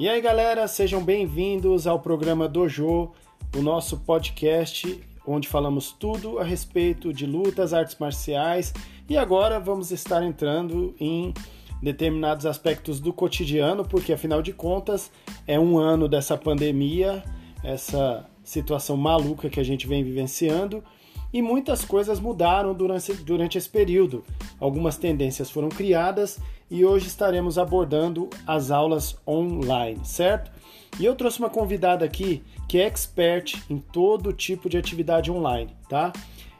E aí, galera, sejam bem-vindos ao programa Dojo, o nosso podcast onde falamos tudo a respeito de lutas, artes marciais e agora vamos estar entrando em determinados aspectos do cotidiano, porque afinal de contas é um ano dessa pandemia, essa situação maluca que a gente vem vivenciando e muitas coisas mudaram durante, durante esse período. Algumas tendências foram criadas e hoje estaremos abordando as aulas online, certo? E eu trouxe uma convidada aqui que é expert em todo tipo de atividade online, tá?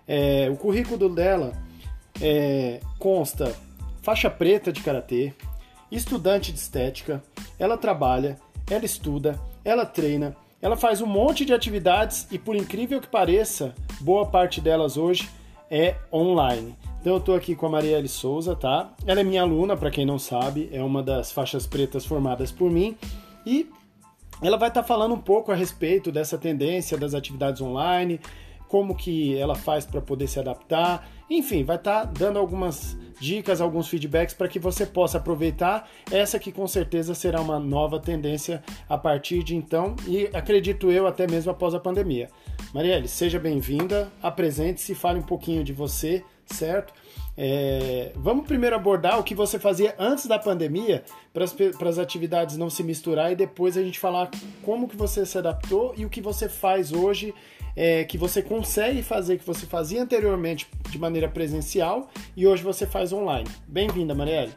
É, o currículo dela é, consta faixa preta de karatê, estudante de estética, ela trabalha, ela estuda, ela treina, ela faz um monte de atividades e, por incrível que pareça, boa parte delas hoje é online. Então eu estou aqui com a Marielle Souza, tá? Ela é minha aluna, para quem não sabe, é uma das faixas pretas formadas por mim e ela vai estar tá falando um pouco a respeito dessa tendência das atividades online, como que ela faz para poder se adaptar, enfim, vai estar tá dando algumas dicas, alguns feedbacks para que você possa aproveitar essa que com certeza será uma nova tendência a partir de então e acredito eu até mesmo após a pandemia. Marielle, seja bem-vinda, apresente-se, fale um pouquinho de você, certo? É, vamos primeiro abordar o que você fazia antes da pandemia para as atividades não se misturar e depois a gente falar como que você se adaptou e o que você faz hoje é, que você consegue fazer que você fazia anteriormente de maneira presencial e hoje você faz online. Bem-vinda, Marielle.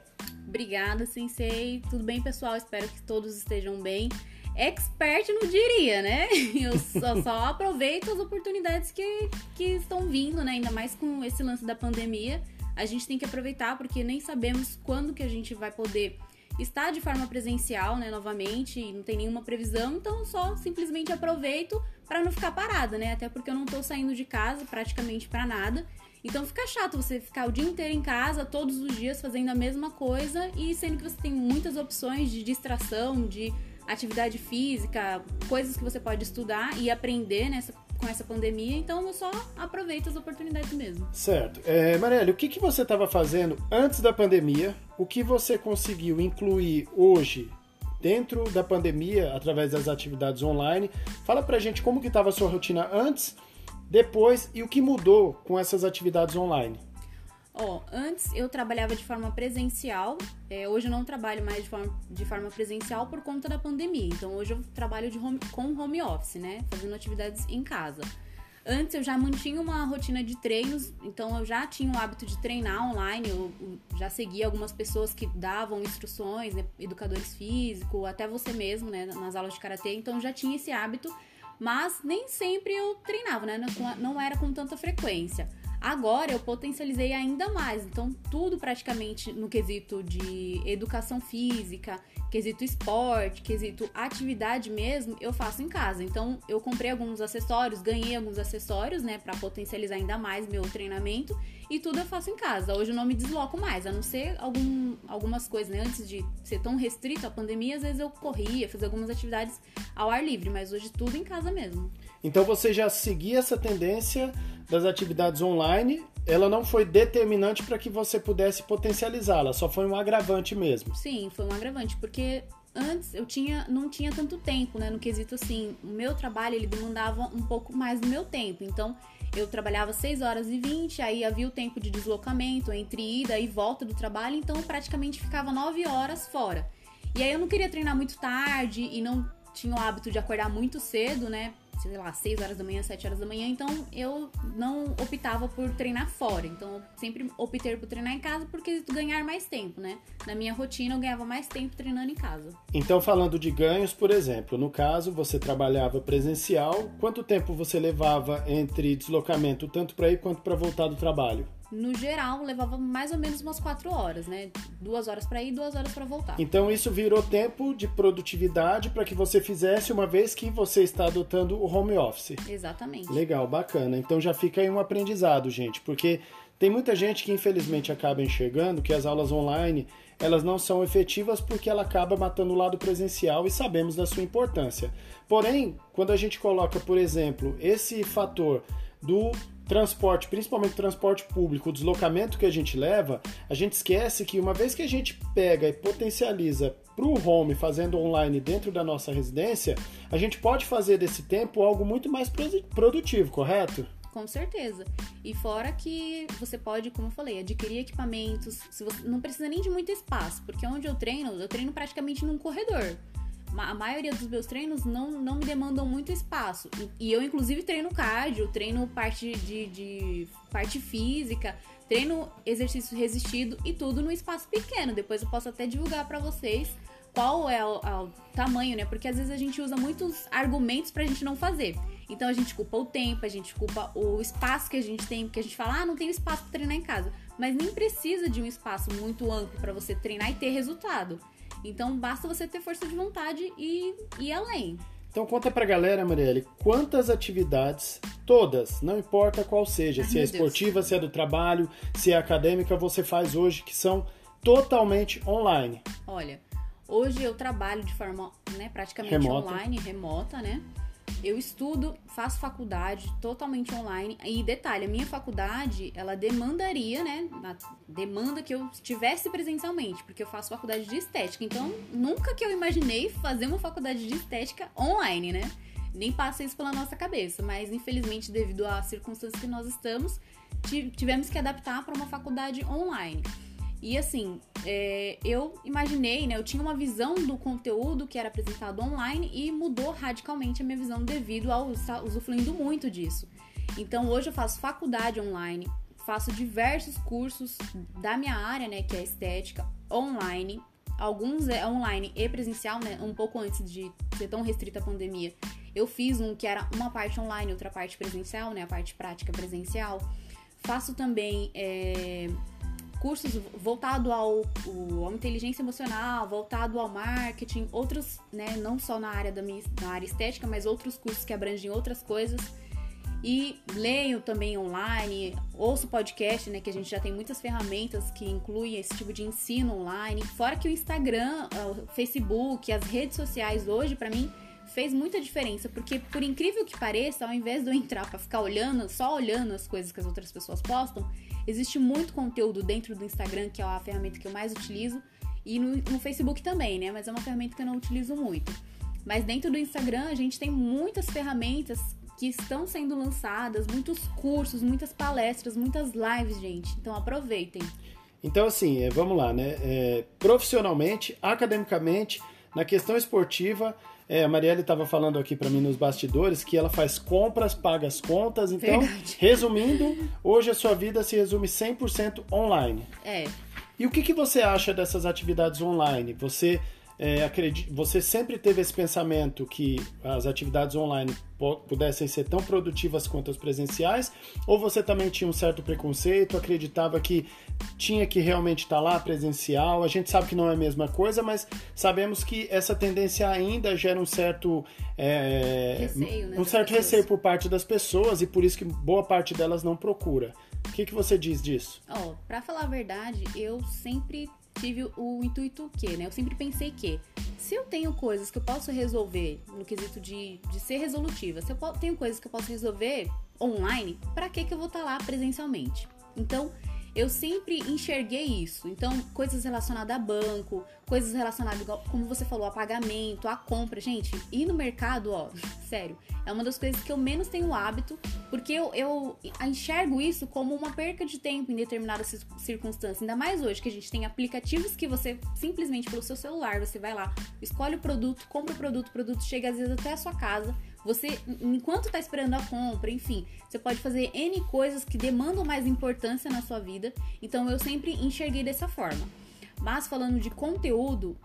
Obrigada, Sensei. Tudo bem, pessoal? Espero que todos estejam bem. Expert não diria, né? Eu só, só aproveito as oportunidades que, que estão vindo, né? Ainda mais com esse lance da pandemia. A gente tem que aproveitar porque nem sabemos quando que a gente vai poder estar de forma presencial, né, novamente, não tem nenhuma previsão, então só simplesmente aproveito para não ficar parada, né? Até porque eu não tô saindo de casa praticamente para nada. Então fica chato você ficar o dia inteiro em casa, todos os dias fazendo a mesma coisa e sendo que você tem muitas opções de distração, de atividade física, coisas que você pode estudar e aprender nessa, com essa pandemia. Então eu só aproveito as oportunidades mesmo. Certo. É, Marielle, o que, que você estava fazendo antes da pandemia? O que você conseguiu incluir hoje dentro da pandemia, através das atividades online. Fala pra gente como que estava a sua rotina antes, depois e o que mudou com essas atividades online. Ó, antes eu trabalhava de forma presencial, é, hoje eu não trabalho mais de forma, de forma presencial por conta da pandemia. Então hoje eu trabalho de home, com home office, né? Fazendo atividades em casa. Antes eu já mantinha uma rotina de treinos, então eu já tinha o hábito de treinar online, eu, já seguia algumas pessoas que davam instruções, né, educadores físicos, até você mesmo, né, nas aulas de karatê, então já tinha esse hábito, mas nem sempre eu treinava, né, não, não era com tanta frequência. Agora eu potencializei ainda mais, então tudo praticamente no quesito de educação física, quesito esporte, quesito atividade mesmo, eu faço em casa. Então, eu comprei alguns acessórios, ganhei alguns acessórios, né, para potencializar ainda mais meu treinamento e tudo eu faço em casa. Hoje eu não me desloco mais, a não ser algum, algumas coisas, né, antes de ser tão restrito a pandemia, às vezes eu corria, fazia algumas atividades ao ar livre, mas hoje tudo em casa mesmo. Então, você já seguia essa tendência das atividades online ela não foi determinante para que você pudesse potencializá-la, só foi um agravante mesmo. Sim, foi um agravante, porque antes eu tinha não tinha tanto tempo, né, no quesito assim, o meu trabalho ele demandava um pouco mais do meu tempo. Então, eu trabalhava 6 horas e 20, aí havia o tempo de deslocamento entre ida e volta do trabalho, então eu praticamente ficava 9 horas fora. E aí eu não queria treinar muito tarde e não tinha o hábito de acordar muito cedo, né? Sei lá, 6 horas da manhã, 7 horas da manhã, então eu não optava por treinar fora. Então eu sempre optei por treinar em casa porque ganhar mais tempo, né? Na minha rotina eu ganhava mais tempo treinando em casa. Então, falando de ganhos, por exemplo, no caso você trabalhava presencial, quanto tempo você levava entre deslocamento tanto para ir quanto para voltar do trabalho? No geral, levava mais ou menos umas quatro horas, né? Duas horas para ir, duas horas para voltar. Então isso virou tempo de produtividade para que você fizesse uma vez que você está adotando o home office. Exatamente. Legal, bacana. Então já fica aí um aprendizado, gente, porque tem muita gente que infelizmente acaba enxergando que as aulas online elas não são efetivas porque ela acaba matando o lado presencial e sabemos da sua importância. Porém, quando a gente coloca, por exemplo, esse fator do transporte, principalmente transporte público, o deslocamento que a gente leva, a gente esquece que uma vez que a gente pega e potencializa para o home fazendo online dentro da nossa residência, a gente pode fazer desse tempo algo muito mais produtivo, correto? Com certeza. E fora que você pode, como eu falei, adquirir equipamentos. Se você não precisa nem de muito espaço, porque onde eu treino, eu treino praticamente num corredor a maioria dos meus treinos não, não me demandam muito espaço. E eu, inclusive, treino cardio, treino parte de, de parte física, treino exercício resistido e tudo no espaço pequeno. Depois eu posso até divulgar para vocês qual é o, o, tamanho, né? Porque às vezes a gente usa muitos argumentos pra gente não fazer. Então a gente culpa o tempo, a gente culpa o espaço que a gente tem, porque a gente fala, ah, não tenho espaço pra treinar em casa. Mas nem precisa de um espaço muito amplo para você treinar e ter resultado. Então basta você ter força de vontade e ir além. Então conta pra galera, Marielle, quantas atividades, todas, não importa qual seja, Ai, se é esportiva, Deus. se é do trabalho, se é acadêmica, você faz hoje que são totalmente online. Olha, hoje eu trabalho de forma né, praticamente remota. online, remota, né? Eu estudo, faço faculdade totalmente online. E detalhe, a minha faculdade, ela demandaria, né? demanda que eu estivesse presencialmente, porque eu faço faculdade de estética. Então, nunca que eu imaginei fazer uma faculdade de estética online, né? Nem passa isso pela nossa cabeça. Mas, infelizmente, devido às circunstâncias que nós estamos, tivemos que adaptar para uma faculdade online. E assim, é, eu imaginei, né? Eu tinha uma visão do conteúdo que era apresentado online e mudou radicalmente a minha visão devido ao estar usufruindo muito disso. Então hoje eu faço faculdade online, faço diversos cursos da minha área, né? Que é estética, online. Alguns é online e presencial, né? Um pouco antes de ser tão restrita a pandemia. Eu fiz um que era uma parte online, outra parte presencial, né? A parte prática presencial. Faço também é, cursos voltado ao, ao, inteligência emocional, voltado ao marketing, outros, né, não só na área da minha, na área estética, mas outros cursos que abrangem outras coisas. E leio também online, ouço podcast, né, que a gente já tem muitas ferramentas que incluem esse tipo de ensino online. Fora que o Instagram, o Facebook, as redes sociais hoje para mim fez muita diferença, porque por incrível que pareça, ao invés de eu entrar para ficar olhando, só olhando as coisas que as outras pessoas postam, Existe muito conteúdo dentro do Instagram, que é a ferramenta que eu mais utilizo, e no, no Facebook também, né? Mas é uma ferramenta que eu não utilizo muito. Mas dentro do Instagram a gente tem muitas ferramentas que estão sendo lançadas, muitos cursos, muitas palestras, muitas lives, gente. Então aproveitem. Então, assim, é, vamos lá, né? É, profissionalmente, academicamente, na questão esportiva, é, a Marielle estava falando aqui para mim nos bastidores que ela faz compras, paga as contas. Então, Verdade. resumindo, hoje a sua vida se resume 100% online. É. E o que, que você acha dessas atividades online? Você é, você sempre teve esse pensamento que as atividades online pudessem ser tão produtivas quanto as presenciais? Ou você também tinha um certo preconceito, acreditava que tinha que realmente estar lá presencial? A gente sabe que não é a mesma coisa, mas sabemos que essa tendência ainda gera um certo é, receio, né, um certo receio por parte das pessoas e por isso que boa parte delas não procura. O que, que você diz disso? Oh, para falar a verdade, eu sempre tive o intuito que, né? Eu sempre pensei que se eu tenho coisas que eu posso resolver no quesito de, de ser resolutiva, se eu tenho coisas que eu posso resolver online, para que que eu vou estar tá lá presencialmente? Então, eu sempre enxerguei isso. Então, coisas relacionadas a banco, coisas relacionadas, como você falou, a pagamento, a compra. Gente, ir no mercado, ó, sério, é uma das coisas que eu menos tenho hábito, porque eu, eu enxergo isso como uma perca de tempo em determinadas circunstâncias. Ainda mais hoje, que a gente tem aplicativos que você, simplesmente pelo seu celular, você vai lá, escolhe o produto, compra o produto, o produto chega às vezes até a sua casa você, enquanto está esperando a compra, enfim, você pode fazer N coisas que demandam mais importância na sua vida. Então eu sempre enxerguei dessa forma. Mas falando de conteúdo,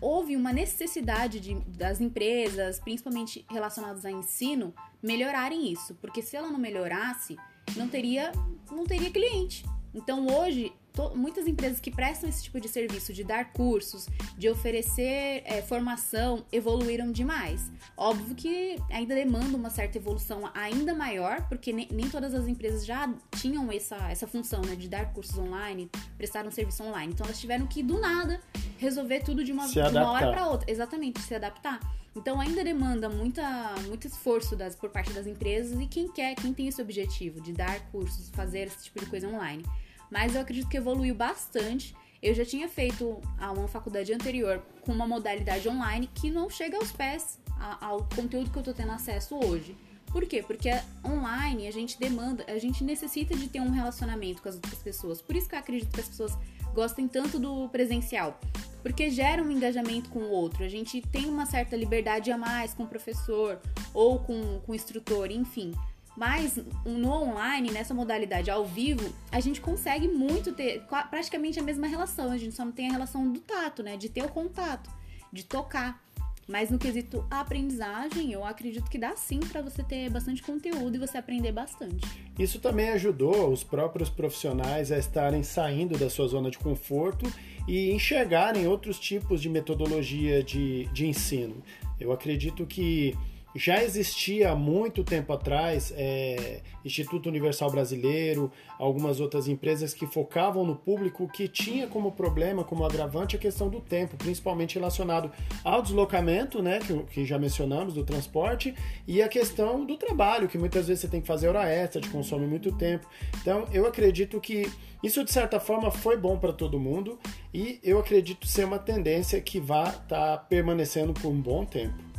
houve uma necessidade de, das empresas, principalmente relacionadas a ensino, melhorarem isso, porque se ela não melhorasse, não teria, não teria cliente. Então hoje muitas empresas que prestam esse tipo de serviço, de dar cursos, de oferecer é, formação, evoluíram demais. Óbvio que ainda demanda uma certa evolução ainda maior, porque nem, nem todas as empresas já tinham essa, essa função né, de dar cursos online, prestar um serviço online. Então elas tiveram que, do nada, resolver tudo de uma, de uma hora para outra. Exatamente, se adaptar. Então ainda demanda muita, muito esforço das, por parte das empresas e quem quer, quem tem esse objetivo de dar cursos, fazer esse tipo de coisa online. Mas eu acredito que evoluiu bastante. Eu já tinha feito uma faculdade anterior com uma modalidade online que não chega aos pés ao conteúdo que eu estou tendo acesso hoje. Por quê? Porque online a gente demanda, a gente necessita de ter um relacionamento com as outras pessoas. Por isso que eu acredito que as pessoas gostem tanto do presencial. Porque gera um engajamento com o outro. A gente tem uma certa liberdade a mais com o professor ou com, com o instrutor, enfim. Mas no online, nessa modalidade ao vivo, a gente consegue muito ter praticamente a mesma relação. A gente só não tem a relação do tato, né? De ter o contato, de tocar. Mas no quesito aprendizagem, eu acredito que dá sim para você ter bastante conteúdo e você aprender bastante. Isso também ajudou os próprios profissionais a estarem saindo da sua zona de conforto e enxergarem outros tipos de metodologia de, de ensino. Eu acredito que já existia há muito tempo atrás é, Instituto Universal Brasileiro, algumas outras empresas que focavam no público que tinha como problema, como agravante, a questão do tempo, principalmente relacionado ao deslocamento, né, que, que já mencionamos, do transporte, e a questão do trabalho, que muitas vezes você tem que fazer hora extra, te consome muito tempo. Então, eu acredito que isso, de certa forma, foi bom para todo mundo e eu acredito ser uma tendência que vai estar tá permanecendo por um bom tempo.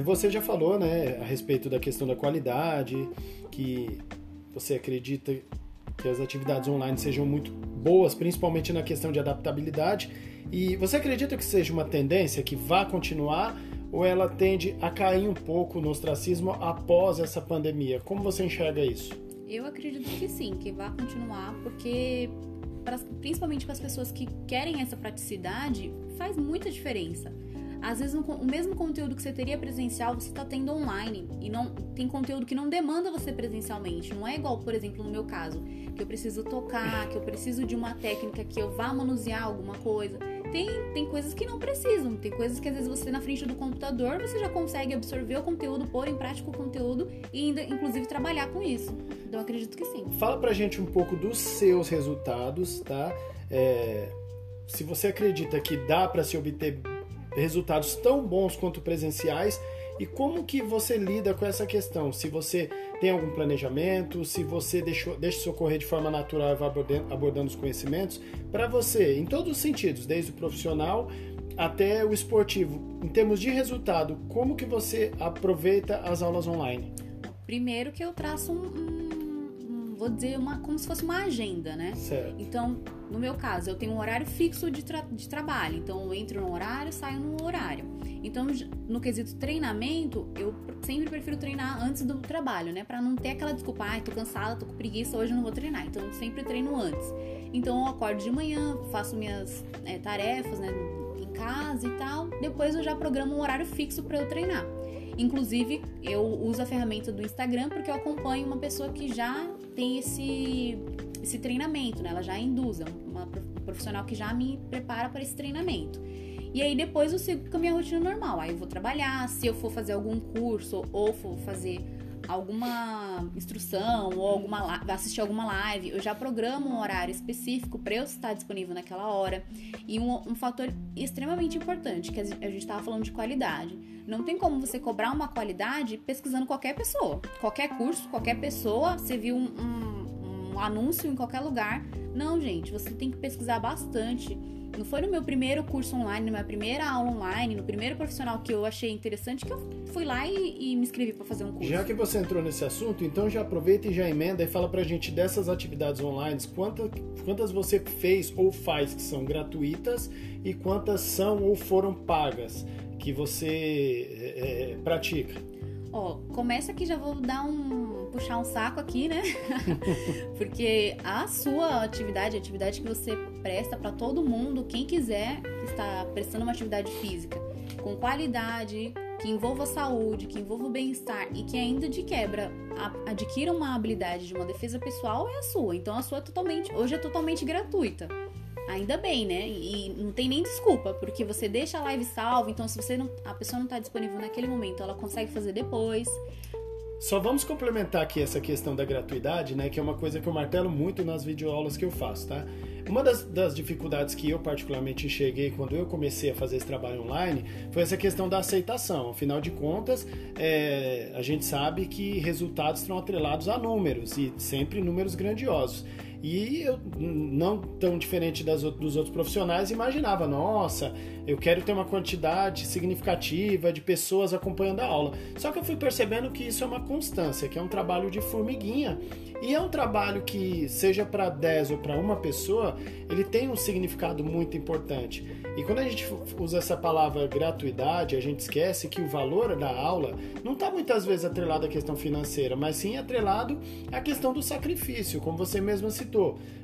Você já falou né, a respeito da questão da qualidade, que você acredita que as atividades online sejam muito boas, principalmente na questão de adaptabilidade. E você acredita que seja uma tendência que vá continuar ou ela tende a cair um pouco no ostracismo após essa pandemia? Como você enxerga isso? Eu acredito que sim, que vai continuar, porque principalmente para as pessoas que querem essa praticidade, faz muita diferença. Às vezes o mesmo conteúdo que você teria presencial, você está tendo online. E não tem conteúdo que não demanda você presencialmente. Não é igual, por exemplo, no meu caso, que eu preciso tocar, que eu preciso de uma técnica que eu vá manusear alguma coisa. Tem, tem coisas que não precisam. Tem coisas que às vezes você na frente do computador você já consegue absorver o conteúdo, pôr em prática o conteúdo e ainda, inclusive, trabalhar com isso. Então acredito que sim. Fala pra gente um pouco dos seus resultados, tá? É, se você acredita que dá para se obter resultados tão bons quanto presenciais e como que você lida com essa questão? Se você tem algum planejamento, se você deixou, deixa isso ocorrer de forma natural e vai abordando, abordando os conhecimentos, para você, em todos os sentidos, desde o profissional até o esportivo, em termos de resultado, como que você aproveita as aulas online? Primeiro que eu traço um, um, vou dizer, uma, como se fosse uma agenda, né? Certo. Então, no meu caso, eu tenho um horário fixo de, tra de trabalho, então eu entro no horário, saio no horário. Então, no quesito treinamento, eu sempre prefiro treinar antes do trabalho, né? Pra não ter aquela desculpa, ai, ah, tô cansada, tô com preguiça, hoje eu não vou treinar. Então, eu sempre treino antes. Então, eu acordo de manhã, faço minhas é, tarefas, né? Em casa e tal. Depois, eu já programo um horário fixo para eu treinar. Inclusive, eu uso a ferramenta do Instagram porque eu acompanho uma pessoa que já tem esse esse treinamento, né? Ela já induz, é uma profissional que já me prepara para esse treinamento. E aí depois eu sigo com a minha rotina normal. Aí eu vou trabalhar, se eu for fazer algum curso ou for fazer alguma instrução ou alguma assistir alguma live, eu já programo um horário específico para eu estar disponível naquela hora. E um, um fator extremamente importante, que a gente estava falando de qualidade. Não tem como você cobrar uma qualidade pesquisando qualquer pessoa. Qualquer curso, qualquer pessoa, você viu um, um um anúncio em qualquer lugar. Não, gente, você tem que pesquisar bastante. Não foi no meu primeiro curso online, na minha primeira aula online, no primeiro profissional que eu achei interessante que eu fui lá e, e me inscrevi para fazer um curso. Já que você entrou nesse assunto, então já aproveita e já emenda e fala pra gente dessas atividades online, quantas, quantas você fez ou faz que são gratuitas e quantas são ou foram pagas que você é, pratica. Ó, começa que já vou dar um puxar um saco aqui, né? Porque a sua atividade, a atividade que você presta para todo mundo, quem quiser estar prestando uma atividade física com qualidade, que envolva saúde, que envolva o bem-estar e que ainda de quebra adquira uma habilidade de uma defesa pessoal é a sua. Então a sua é totalmente, hoje é totalmente gratuita. Ainda bem, né? E não tem nem desculpa, porque você deixa a live salva, então se você não, a pessoa não está disponível naquele momento, ela consegue fazer depois. Só vamos complementar aqui essa questão da gratuidade, né? Que é uma coisa que eu martelo muito nas videoaulas que eu faço, tá? Uma das, das, dificuldades que eu particularmente enxerguei quando eu comecei a fazer esse trabalho online foi essa questão da aceitação. Afinal de contas, é, a gente sabe que resultados estão atrelados a números e sempre números grandiosos. E eu, não tão diferente das, dos outros profissionais, imaginava, nossa, eu quero ter uma quantidade significativa de pessoas acompanhando a aula. Só que eu fui percebendo que isso é uma constância, que é um trabalho de formiguinha. E é um trabalho que, seja para 10 ou para uma pessoa, ele tem um significado muito importante. E quando a gente usa essa palavra gratuidade, a gente esquece que o valor da aula não está muitas vezes atrelado à questão financeira, mas sim atrelado à questão do sacrifício, como você mesma citou.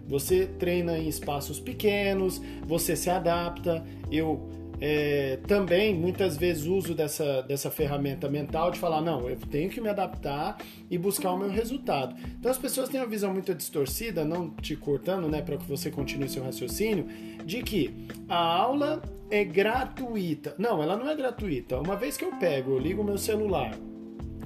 Você treina em espaços pequenos, você se adapta. Eu é, também muitas vezes uso dessa, dessa ferramenta mental de falar, não, eu tenho que me adaptar e buscar o meu resultado. Então as pessoas têm uma visão muito distorcida, não te cortando, né, para que você continue seu raciocínio, de que a aula é gratuita. Não, ela não é gratuita. Uma vez que eu pego, eu ligo meu celular,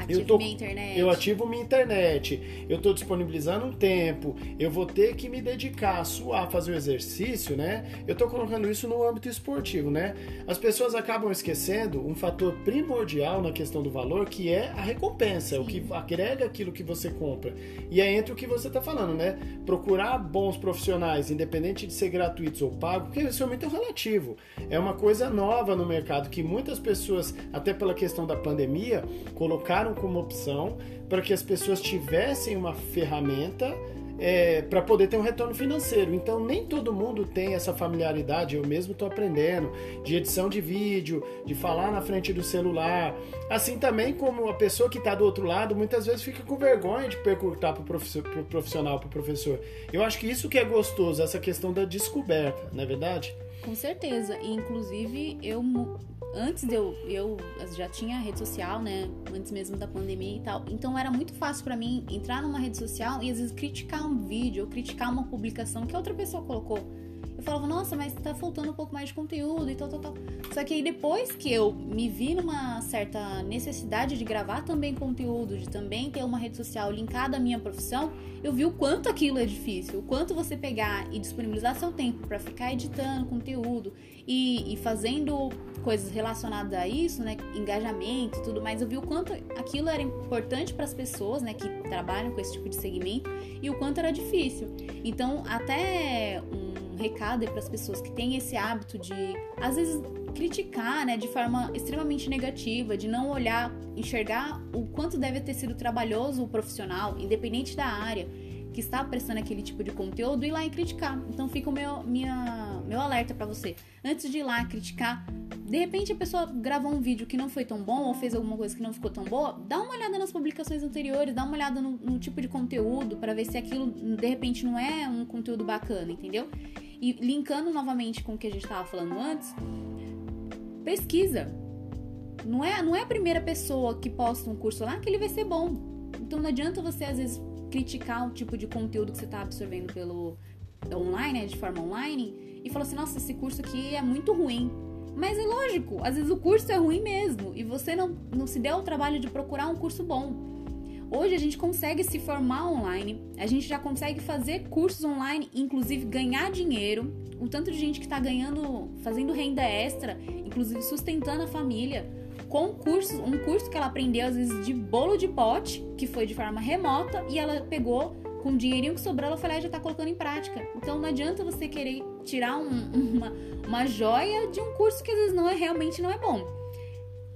Ativo eu tô, minha internet. Eu ativo minha internet. Eu estou disponibilizando um tempo. Eu vou ter que me dedicar a suar, fazer o exercício, né? Eu estou colocando isso no âmbito esportivo, né? As pessoas acabam esquecendo um fator primordial na questão do valor, que é a recompensa, Sim. o que agrega aquilo que você compra. E é entre o que você está falando, né? Procurar bons profissionais, independente de ser gratuitos ou pagos, porque isso é muito relativo. É uma coisa nova no mercado que muitas pessoas, até pela questão da pandemia, colocaram como opção para que as pessoas tivessem uma ferramenta é, para poder ter um retorno financeiro. Então, nem todo mundo tem essa familiaridade. Eu mesmo estou aprendendo de edição de vídeo, de falar na frente do celular. Assim também como a pessoa que está do outro lado muitas vezes fica com vergonha de perguntar para o profissional, para o professor. Eu acho que isso que é gostoso, essa questão da descoberta, não é verdade? Com certeza. E, inclusive, eu antes de eu, eu já tinha rede social, né? Antes mesmo da pandemia e tal. Então era muito fácil para mim entrar numa rede social e às vezes criticar um vídeo ou criticar uma publicação que outra pessoa colocou. Falava, nossa, mas tá faltando um pouco mais de conteúdo e tal, tal, tal. Só que aí depois que eu me vi numa certa necessidade de gravar também conteúdo, de também ter uma rede social linkada à minha profissão, eu vi o quanto aquilo é difícil, o quanto você pegar e disponibilizar seu tempo para ficar editando conteúdo e, e fazendo coisas relacionadas a isso, né, engajamento e tudo mais, eu vi o quanto aquilo era importante para as pessoas, né, que trabalham com esse tipo de segmento e o quanto era difícil. Então, até um recado para as pessoas que têm esse hábito de, às vezes, criticar, né, de forma extremamente negativa, de não olhar, enxergar o quanto deve ter sido trabalhoso o profissional, independente da área que está prestando aquele tipo de conteúdo, ir lá e criticar. Então fica o meu, minha, meu alerta para você. Antes de ir lá criticar, de repente a pessoa gravou um vídeo que não foi tão bom ou fez alguma coisa que não ficou tão boa, dá uma olhada nas publicações anteriores, dá uma olhada no, no tipo de conteúdo para ver se aquilo de repente não é um conteúdo bacana, entendeu? E linkando novamente com o que a gente estava falando antes, pesquisa. Não é, não é a primeira pessoa que posta um curso lá que ele vai ser bom. Então não adianta você às vezes criticar o tipo de conteúdo que você está absorvendo pelo online, né, de forma online, e falar assim, nossa, esse curso aqui é muito ruim. Mas é lógico, às vezes o curso é ruim mesmo e você não, não se deu o trabalho de procurar um curso bom. Hoje a gente consegue se formar online, a gente já consegue fazer cursos online, inclusive ganhar dinheiro. O tanto de gente que está ganhando, fazendo renda extra, inclusive sustentando a família com cursos, um curso que ela aprendeu às vezes de bolo de pote, que foi de forma remota, e ela pegou com o dinheirinho que sobrou, ela falou, ah, já tá colocando em prática. Então não adianta você querer tirar um, uma, uma joia de um curso que às vezes não é realmente não é bom.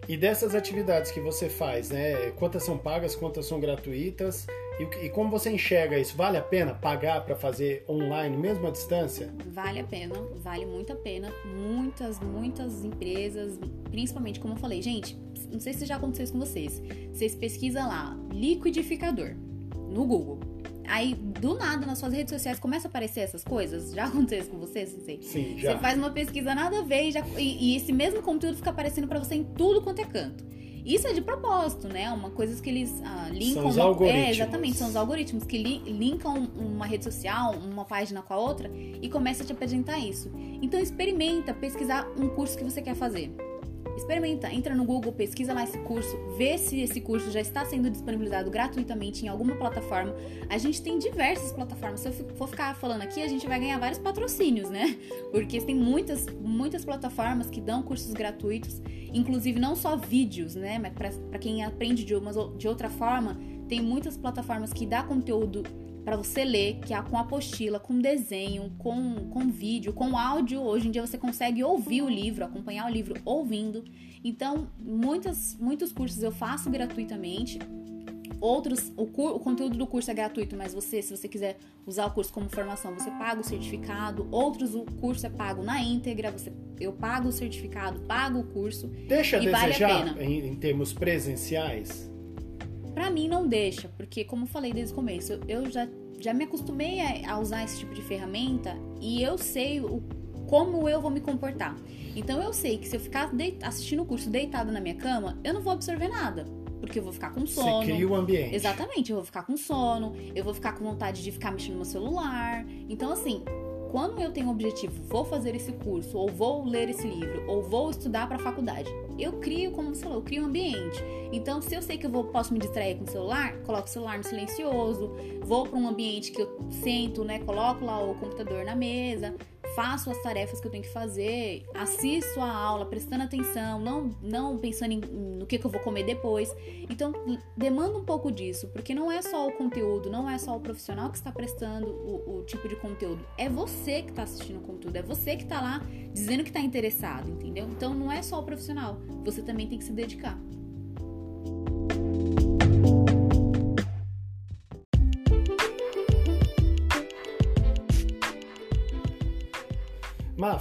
E dessas atividades que você faz, né? Quantas são pagas, quantas são gratuitas? E, e como você enxerga isso? Vale a pena pagar para fazer online, mesmo à distância? Vale a pena, vale muito a pena. Muitas, muitas empresas, principalmente como eu falei, gente, não sei se já aconteceu isso com vocês. Vocês pesquisam lá, liquidificador, no Google. Aí, do nada, nas suas redes sociais começa a aparecer essas coisas. Já aconteceu isso com você, Sensei? Sim, já. Você faz uma pesquisa nada a ver e, já, e, e esse mesmo conteúdo fica aparecendo para você em tudo quanto é canto. Isso é de propósito, né? Uma coisa que eles ah, linkam. São os uma... algoritmos. É, exatamente, são os algoritmos que li linkam uma rede social, uma página com a outra e começa a te apresentar isso. Então experimenta pesquisar um curso que você quer fazer experimenta, entra no Google, pesquisa lá esse curso, vê se esse curso já está sendo disponibilizado gratuitamente em alguma plataforma. A gente tem diversas plataformas. Se eu for ficar falando aqui, a gente vai ganhar vários patrocínios, né? Porque tem muitas, muitas plataformas que dão cursos gratuitos, inclusive não só vídeos, né? Mas para quem aprende de, uma, de outra forma, tem muitas plataformas que dá conteúdo para você ler, que é com apostila, com desenho, com, com vídeo, com áudio. Hoje em dia você consegue ouvir o livro, acompanhar o livro ouvindo. Então, muitas, muitos cursos eu faço gratuitamente. Outros, o, o, conteúdo do curso é gratuito, mas você, se você quiser usar o curso como formação, você paga o certificado. Outros, o curso é pago na íntegra, você, eu pago o certificado, pago o curso. Deixa e desejar vale em, em termos presenciais? Para mim não deixa, porque como eu falei desde o começo, eu já, já me acostumei a, usar esse tipo de ferramenta e eu sei o, como eu vou me comportar. Então eu sei que se eu ficar assistindo o curso deitado na minha cama, eu não vou absorver nada. Porque eu vou ficar com sono. Você cria o ambiente. Exatamente, eu vou ficar com sono, eu vou ficar com vontade de ficar mexendo no celular. Então, assim, quando eu tenho o objetivo, vou fazer esse curso, ou vou ler esse livro, ou vou estudar para a faculdade, eu crio, como você falou, eu crio um ambiente. Então, se eu sei que eu vou, posso me distrair com o celular, coloco o celular no silencioso, vou para um ambiente que eu sento, né, coloco lá o computador na mesa, faço as tarefas que eu tenho que fazer, assisto a aula prestando atenção, não, não pensando em, no que, que eu vou comer depois. Então, demanda um pouco disso, porque não é só o conteúdo, não é só o profissional que está prestando o, o tipo de conteúdo, é você que está assistindo o conteúdo, é você que está lá dizendo que está interessado, entendeu? Então, não é só o profissional, você também tem que se dedicar.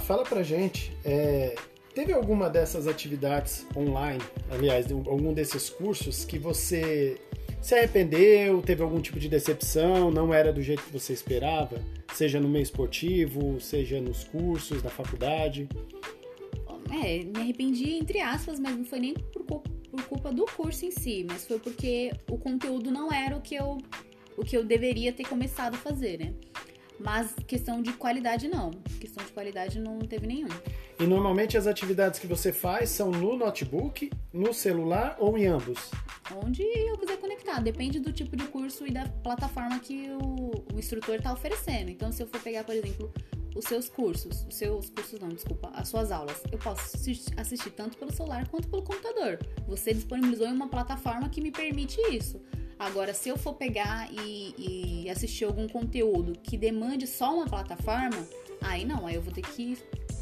Fala pra gente, é, teve alguma dessas atividades online, aliás, algum desses cursos que você se arrependeu, teve algum tipo de decepção, não era do jeito que você esperava, seja no meio esportivo, seja nos cursos, na faculdade? É, me arrependi entre aspas, mas não foi nem por, por culpa do curso em si, mas foi porque o conteúdo não era o que eu, o que eu deveria ter começado a fazer, né? Mas questão de qualidade não. Questão de qualidade não teve nenhum. E normalmente as atividades que você faz são no notebook, no celular ou em ambos? Onde eu quiser conectar. Depende do tipo de curso e da plataforma que o, o instrutor está oferecendo. Então, se eu for pegar, por exemplo, os seus cursos, os seus cursos não, desculpa, as suas aulas, eu posso assistir tanto pelo celular quanto pelo computador. Você disponibilizou em uma plataforma que me permite isso. Agora, se eu for pegar e, e assistir algum conteúdo que demande só uma plataforma, aí não, aí eu vou ter que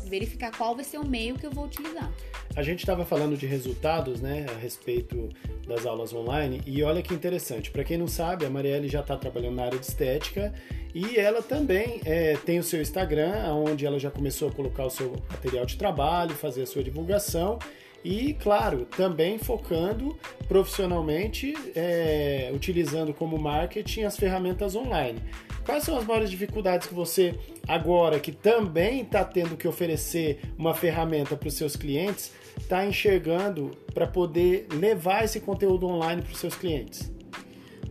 verificar qual vai ser o meio que eu vou utilizar. A gente estava falando de resultados, né, a respeito das aulas online, e olha que interessante. Para quem não sabe, a Marielle já está trabalhando na área de estética e ela também é, tem o seu Instagram, onde ela já começou a colocar o seu material de trabalho, fazer a sua divulgação e, claro, também focando profissionalmente, é, utilizando como marketing as ferramentas online. Quais são as maiores dificuldades que você, agora que também está tendo que oferecer uma ferramenta para os seus clientes, está enxergando para poder levar esse conteúdo online para os seus clientes?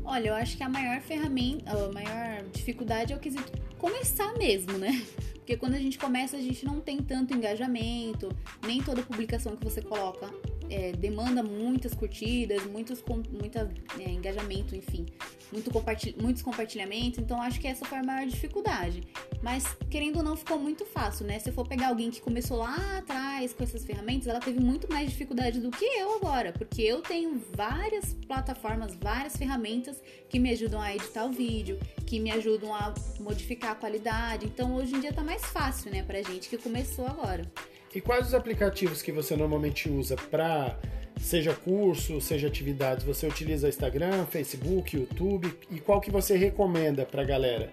Olha, eu acho que a maior ferramenta, a maior dificuldade é o quesito começar mesmo, né? Porque quando a gente começa, a gente não tem tanto engajamento, nem toda publicação que você coloca é, demanda muitas curtidas, muitos muita, é, engajamento, enfim, muito compartilh muitos compartilhamentos. Então acho que essa foi a maior dificuldade. Mas querendo ou não, ficou muito fácil, né? Se eu for pegar alguém que começou lá atrás com essas ferramentas, ela teve muito mais dificuldade do que eu agora, porque eu tenho várias plataformas, várias ferramentas que me ajudam a editar o vídeo, que me ajudam a modificar a qualidade. Então hoje em dia tá mais fácil, né, pra gente que começou agora. E quais os aplicativos que você normalmente usa para seja curso, seja atividades? Você utiliza Instagram, Facebook, YouTube e qual que você recomenda para a galera?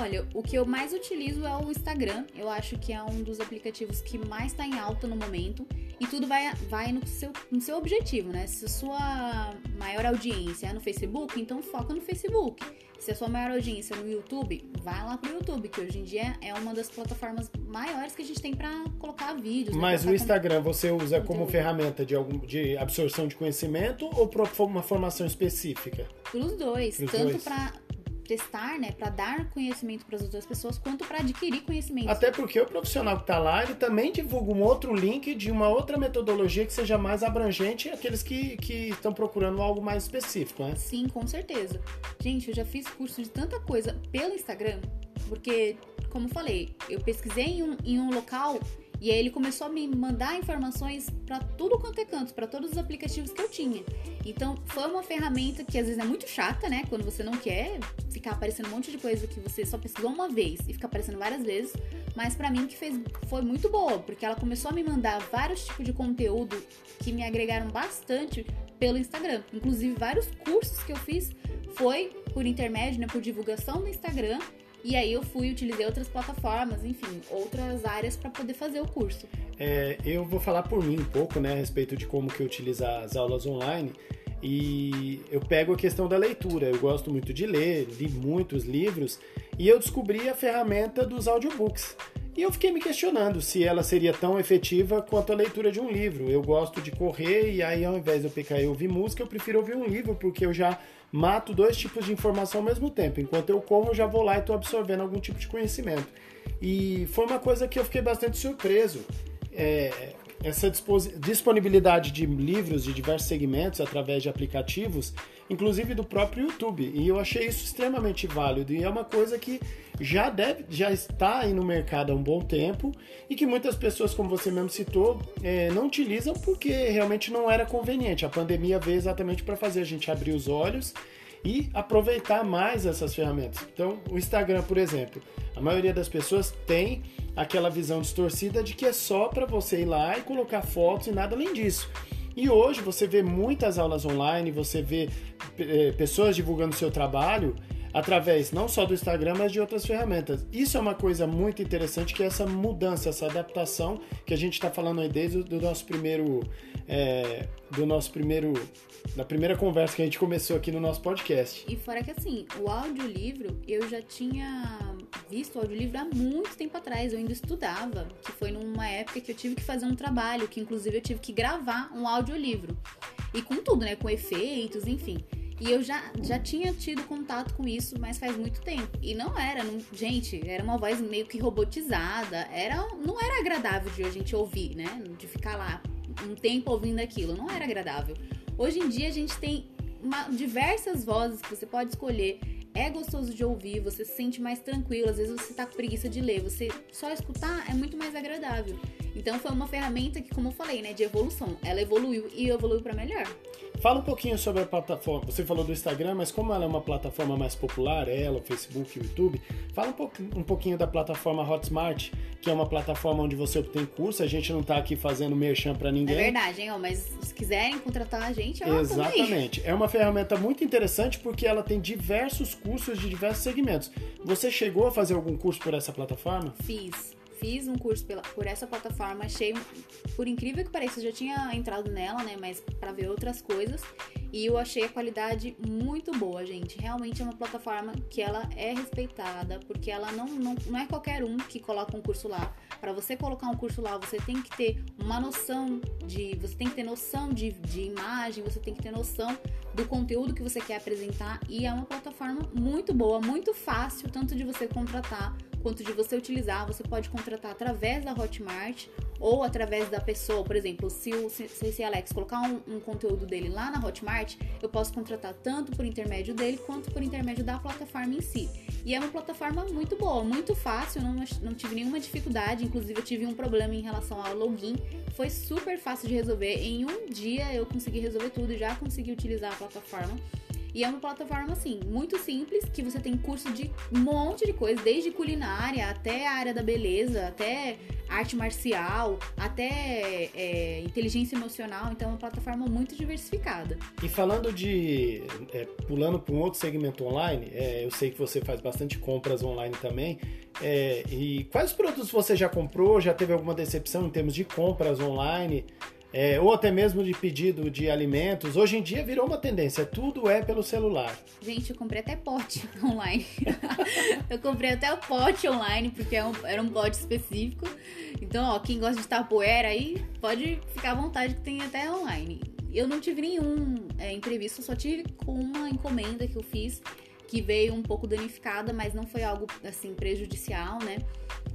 Olha, o que eu mais utilizo é o Instagram. Eu acho que é um dos aplicativos que mais está em alta no momento. E tudo vai, vai no, seu, no seu objetivo, né? Se a sua maior audiência é no Facebook, então foca no Facebook. Se a sua maior audiência é no YouTube, vai lá pro YouTube, que hoje em dia é uma das plataformas maiores que a gente tem para colocar vídeos. Né? Mas o Instagram você usa como ferramenta de, algum, de absorção de conhecimento ou para uma formação específica? Para os dois, tanto para prestar, né, para dar conhecimento para as outras pessoas, quanto para adquirir conhecimento. Até porque o profissional que está lá, ele também divulga um outro link de uma outra metodologia que seja mais abrangente aqueles que, que estão procurando algo mais específico, né? Sim, com certeza. Gente, eu já fiz curso de tanta coisa pelo Instagram, porque, como falei, eu pesquisei em um, em um local e aí ele começou a me mandar informações para tudo quanto é canto, para todos os aplicativos que eu tinha. Então foi uma ferramenta que às vezes é muito chata, né? Quando você não quer ficar aparecendo um monte de coisa que você só pesquisou uma vez e fica aparecendo várias vezes. Mas para mim que fez foi muito boa, porque ela começou a me mandar vários tipos de conteúdo que me agregaram bastante pelo Instagram. Inclusive vários cursos que eu fiz foi por intermédio, né, por divulgação no Instagram e aí eu fui, utilizei outras plataformas, enfim, outras áreas para poder fazer o curso. É, eu vou falar por mim um pouco, né, a respeito de como que eu utilizo as aulas online. E eu pego a questão da leitura. Eu gosto muito de ler, li muitos livros e eu descobri a ferramenta dos audiobooks. E eu fiquei me questionando se ela seria tão efetiva quanto a leitura de um livro. Eu gosto de correr e aí ao invés de eu pegar e ouvir música, eu prefiro ouvir um livro porque eu já mato dois tipos de informação ao mesmo tempo. Enquanto eu corro, eu já vou lá e estou absorvendo algum tipo de conhecimento. E foi uma coisa que eu fiquei bastante surpreso. É, essa disponibilidade de livros de diversos segmentos através de aplicativos, inclusive do próprio YouTube. E eu achei isso extremamente válido. E é uma coisa que já, deve, já está aí no mercado há um bom tempo e que muitas pessoas, como você mesmo citou, é, não utilizam porque realmente não era conveniente. A pandemia veio exatamente para fazer a gente abrir os olhos e aproveitar mais essas ferramentas. Então, o Instagram, por exemplo, a maioria das pessoas tem aquela visão distorcida de que é só para você ir lá e colocar fotos e nada além disso. E hoje você vê muitas aulas online, você vê é, pessoas divulgando seu trabalho através não só do Instagram, mas de outras ferramentas. Isso é uma coisa muito interessante, que é essa mudança, essa adaptação que a gente está falando aí desde o do nosso primeiro, é, do nosso primeiro, da primeira conversa que a gente começou aqui no nosso podcast. E fora que assim, o audiolivro, eu já tinha visto o audiolivro há muito tempo atrás, eu ainda estudava, que foi numa época que eu tive que fazer um trabalho, que inclusive eu tive que gravar um audiolivro. E com tudo, né, com efeitos, enfim. E eu já, já tinha tido contato com isso, mas faz muito tempo. E não era, não, gente, era uma voz meio que robotizada. Era, não era agradável de a gente ouvir, né? De ficar lá um tempo ouvindo aquilo. Não era agradável. Hoje em dia a gente tem uma, diversas vozes que você pode escolher. É gostoso de ouvir, você se sente mais tranquilo. Às vezes você tá com preguiça de ler, você só escutar é muito mais agradável. Então foi uma ferramenta que, como eu falei, né, de evolução. Ela evoluiu e evoluiu para melhor. Fala um pouquinho sobre a plataforma. Você falou do Instagram, mas como ela é uma plataforma mais popular, ela, o Facebook, o YouTube, fala um, pouquinho, um pouquinho da plataforma Hotmart, que é uma plataforma onde você obtém curso. A gente não está aqui fazendo merchan para ninguém. É verdade, hein? Mas se quiserem contratar a gente, ó, Exatamente. É uma ferramenta muito interessante porque ela tem diversos cursos de diversos segmentos. Você chegou a fazer algum curso por essa plataforma? Fiz fiz um curso pela, por essa plataforma, achei, por incrível que pareça, eu já tinha entrado nela, né, mas para ver outras coisas, e eu achei a qualidade muito boa, gente. Realmente é uma plataforma que ela é respeitada, porque ela não, não, não é qualquer um que coloca um curso lá. Para você colocar um curso lá, você tem que ter uma noção de, você tem que ter noção de, de imagem, você tem que ter noção do conteúdo que você quer apresentar, e é uma plataforma muito boa, muito fácil, tanto de você contratar quanto de você utilizar. Você pode contratar através da Hotmart ou através da pessoa. Por exemplo, se o CC Alex colocar um, um, conteúdo dele lá na Hotmart, eu posso contratar tanto por intermédio dele quanto por intermédio da plataforma em si. E é uma plataforma muito boa, muito fácil, não, não tive nenhuma dificuldade. Inclusive, eu tive um problema em relação ao login. Foi super fácil de resolver. Em um dia eu consegui resolver tudo e já consegui utilizar a plataforma. E é uma plataforma, assim, muito simples, que você tem curso de um monte de coisa, desde culinária até a área da beleza, até arte marcial, até é, inteligência emocional. Então, é uma plataforma muito diversificada. E falando de. É, pulando para um outro segmento online, é, eu sei que você faz bastante compras online também. É, e quais produtos você já comprou? Já teve alguma decepção em termos de compras online? É, ou até mesmo de pedido de alimentos, hoje em dia virou uma tendência, tudo é pelo celular. Gente, eu comprei até pote online. eu comprei até o pote online, porque é era um pote específico. Então, ó, quem gosta de tapoeira aí, pode ficar à vontade que tem até online. Eu não tive nenhum é, imprevisto, só tive com uma encomenda que eu fiz que veio um pouco danificada, mas não foi algo assim prejudicial, né?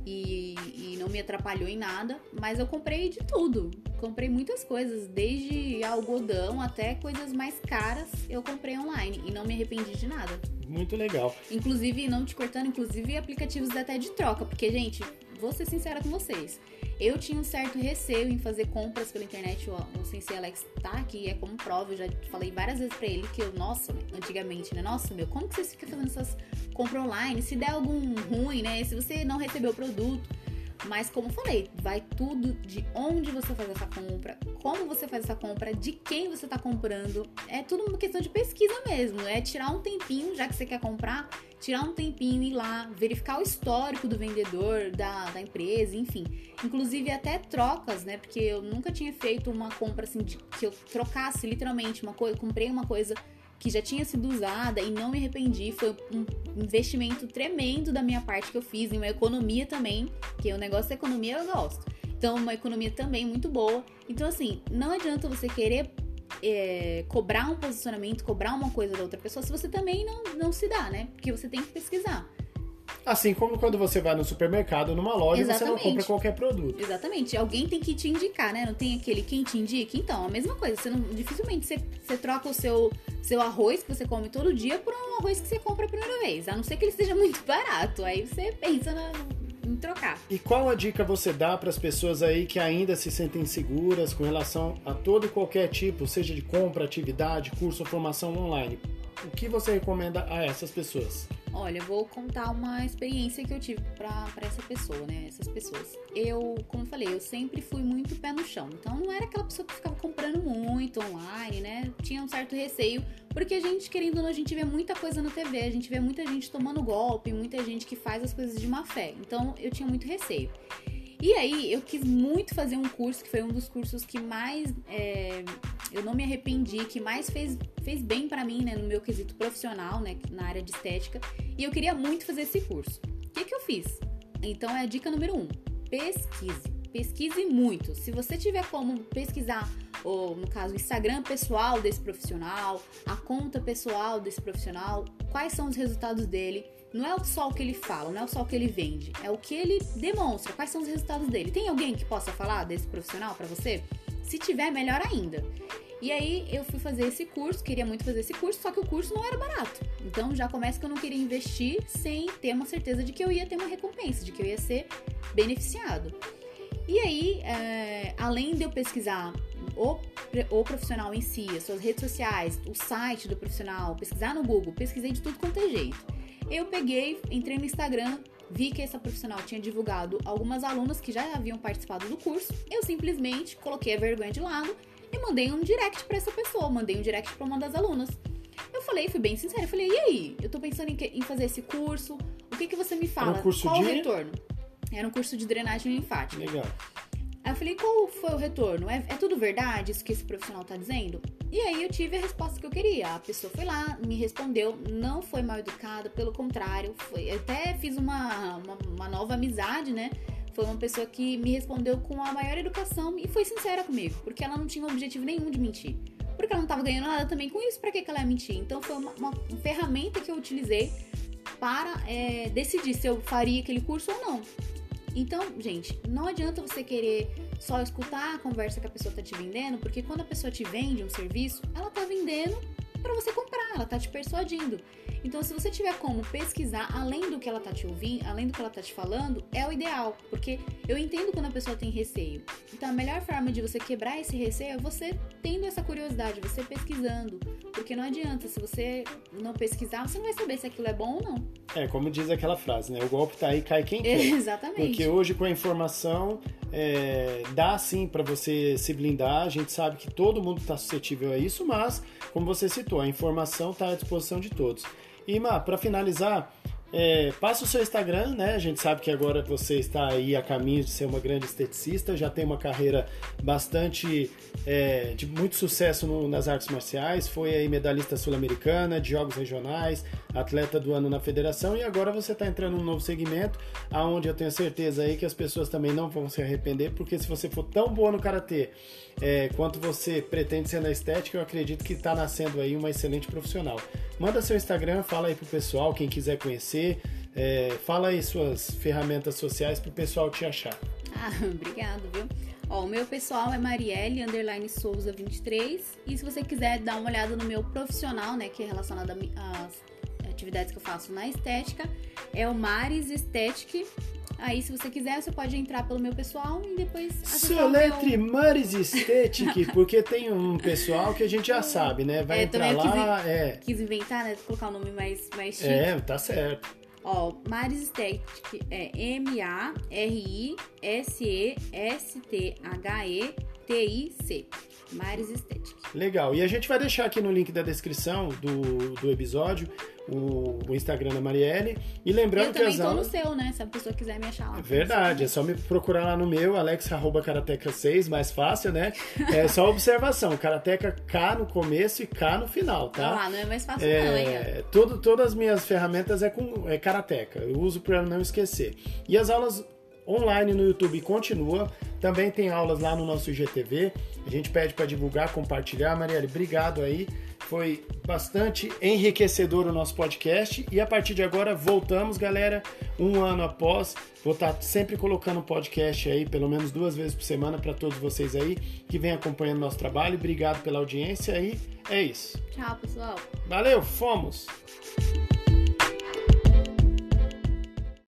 E, e, não me atrapalhou em nada. Mas eu comprei de tudo. Comprei muitas coisas, desde algodão até coisas mais caras, eu comprei online e não me arrependi de nada. Muito legal. Inclusive, não te cortando, inclusive aplicativos até de troca, porque, gente, vou ser sincera com vocês. Eu tinha um certo receio em fazer compras pela internet. O, o Sensei Alex tá aqui, é como prova. Eu já falei várias vezes pra ele que eu, nossa, antigamente, né? Nossa, meu, como que vocês ficam fazendo essas compras online? Se der algum ruim, né? Se você não recebeu o produto. Mas como falei, vai tudo de onde você faz essa compra, como você faz essa compra, de quem você está comprando. É tudo uma questão de pesquisa mesmo. É tirar um tempinho, já que você quer comprar, tirar um tempinho e ir lá, verificar o histórico do vendedor, da, da empresa, enfim. Inclusive até trocas, né? Porque eu nunca tinha feito uma compra assim de, que eu trocasse literalmente uma coisa, comprei uma coisa que já tinha sido usada e não me arrependi. Foi um investimento tremendo da minha parte que eu fiz, em uma economia também, que o negócio da economia eu gosto. Então, uma economia também muito boa. Então, assim, não adianta você querer é, cobrar um posicionamento, cobrar uma coisa da outra pessoa, se você também não, não se dá, né? Porque você tem que pesquisar. Assim como quando você vai no supermercado, numa loja, Exatamente. você não compra qualquer produto. Exatamente. Alguém tem que te indicar, né? Não tem aquele quem te indica? Então, a mesma coisa. Você não, dificilmente você, você troca o seu, seu arroz que você come todo dia por um arroz que você compra a primeira vez. A não ser que ele seja muito barato. Aí você pensa na, em trocar. E qual a dica você dá para as pessoas aí que ainda se sentem seguras com relação a todo e qualquer tipo, seja de compra, atividade, curso ou formação online? O que você recomenda a essas pessoas? Olha, vou contar uma experiência que eu tive para essa pessoa, né? Essas pessoas. Eu, como falei, eu sempre fui muito pé no chão. Então não era aquela pessoa que ficava comprando muito online, né? Tinha um certo receio, porque a gente, querendo ou não, a gente vê muita coisa na TV, a gente vê muita gente tomando golpe, muita gente que faz as coisas de má fé. Então eu tinha muito receio. E aí eu quis muito fazer um curso, que foi um dos cursos que mais é, eu não me arrependi, que mais fez, fez bem para mim, né, no meu quesito profissional, né, na área de estética. E eu queria muito fazer esse curso. O que, que eu fiz? Então é a dica número um: pesquise. Pesquise muito. Se você tiver como pesquisar, ou no caso, o Instagram pessoal desse profissional, a conta pessoal desse profissional, quais são os resultados dele não é só o que ele fala, não é só o que ele vende, é o que ele demonstra, quais são os resultados dele. Tem alguém que possa falar desse profissional para você? Se tiver, melhor ainda. E aí eu fui fazer esse curso, queria muito fazer esse curso, só que o curso não era barato. Então já começa que eu não queria investir sem ter uma certeza de que eu ia ter uma recompensa, de que eu ia ser beneficiado. E aí, é, além de eu pesquisar o, o profissional em si, as suas redes sociais, o site do profissional, pesquisar no Google, pesquisei de tudo quanto é jeito. Eu peguei, entrei no Instagram, vi que essa profissional tinha divulgado algumas alunas que já haviam participado do curso. Eu simplesmente coloquei a vergonha de lado e mandei um direct para essa pessoa, mandei um direct para uma das alunas. Eu falei, fui bem sincera, eu falei, e aí? Eu tô pensando em, que, em fazer esse curso, o que, que você me fala? Era um curso Qual de... o retorno? Era um curso de drenagem linfática. Legal. Aí eu falei, qual foi o retorno? É, é, tudo verdade isso que esse profissional tá dizendo? E aí eu tive a resposta que eu queria. A pessoa foi lá, me respondeu, não foi mal educada, pelo contrário, foi. Até fiz uma, uma, uma nova amizade, né? Foi uma pessoa que me respondeu com a maior educação e foi sincera comigo, porque ela não tinha objetivo nenhum de mentir. Porque ela não tava ganhando nada também com isso, pra que, que ela ia mentir? Então foi uma, uma ferramenta que eu utilizei para é, decidir se eu faria aquele curso ou não. Então, gente, não adianta você querer só escutar a conversa que a pessoa tá te vendendo, porque quando a pessoa te vende um serviço, ela tá vendendo para você comprar, ela tá te persuadindo. Então, se você tiver como pesquisar além do que ela tá te ouvindo, além do que ela tá te falando, é o ideal, porque eu entendo quando a pessoa tem receio. Então, a melhor forma de você quebrar esse receio é você tendo essa curiosidade, você pesquisando, porque não adianta, se você não pesquisar, você não vai saber se aquilo é bom ou não. É, como diz aquela frase, né? O golpe tá aí, cai quem quer. Exatamente. Porque hoje com a informação é, dá sim para você se blindar. A gente sabe que todo mundo está suscetível a isso, mas como você citou, a informação está à disposição de todos. E Má, para finalizar, É, passa o seu Instagram, né? A gente sabe que agora você está aí a caminho de ser uma grande esteticista, já tem uma carreira bastante é, de muito sucesso no, nas artes marciais, foi aí medalhista sul-americana, de jogos regionais, atleta do ano na federação e agora você está entrando num novo segmento, aonde eu tenho certeza aí que as pessoas também não vão se arrepender, porque se você for tão boa no karatê é, quanto você pretende ser na estética, eu acredito que está nascendo aí uma excelente profissional. Manda seu Instagram, fala aí pro pessoal, quem quiser conhecer, é, fala aí suas ferramentas sociais pro pessoal te achar. Ah, obrigado, viu? Ó, o meu pessoal é Marielle, underline Souza 23. E se você quiser dar uma olhada no meu profissional, né, que é relacionado às atividades que eu faço na estética, é o Maris Estética Aí, se você quiser, você pode entrar pelo meu pessoal e depois Soletre meu... Maris Esthetic, porque tem um pessoal que a gente já sabe, né? Vai é, entrar lá, quis, é... quis inventar, né? Colocar o um nome mais, mais chique. É, tá certo. Ó, Maris Esthetic é M-A-R-I-S-E-S-T-H-E-T-I-C. Maris Estética. Legal. E a gente vai deixar aqui no link da descrição do, do episódio o, o Instagram da Marielle. E lembrando eu que as aulas... no seu, né? Se a pessoa quiser me achar lá. Verdade, é só me procurar lá no meu, alex.karateca6, mais fácil, né? É só observação, Karateca K no começo e K no final, tá? Ah, não é mais fácil é, não, hein? Todas as minhas ferramentas é com é Karateca, eu uso para não esquecer. E as aulas online no YouTube continua. Também tem aulas lá no nosso IGTV. A gente pede para divulgar, compartilhar. Marielle, obrigado aí. Foi bastante enriquecedor o nosso podcast. E a partir de agora voltamos, galera. Um ano após, vou estar tá sempre colocando podcast aí, pelo menos duas vezes por semana, para todos vocês aí que vem acompanhando nosso trabalho. Obrigado pela audiência e é isso. Tchau, pessoal. Valeu, fomos!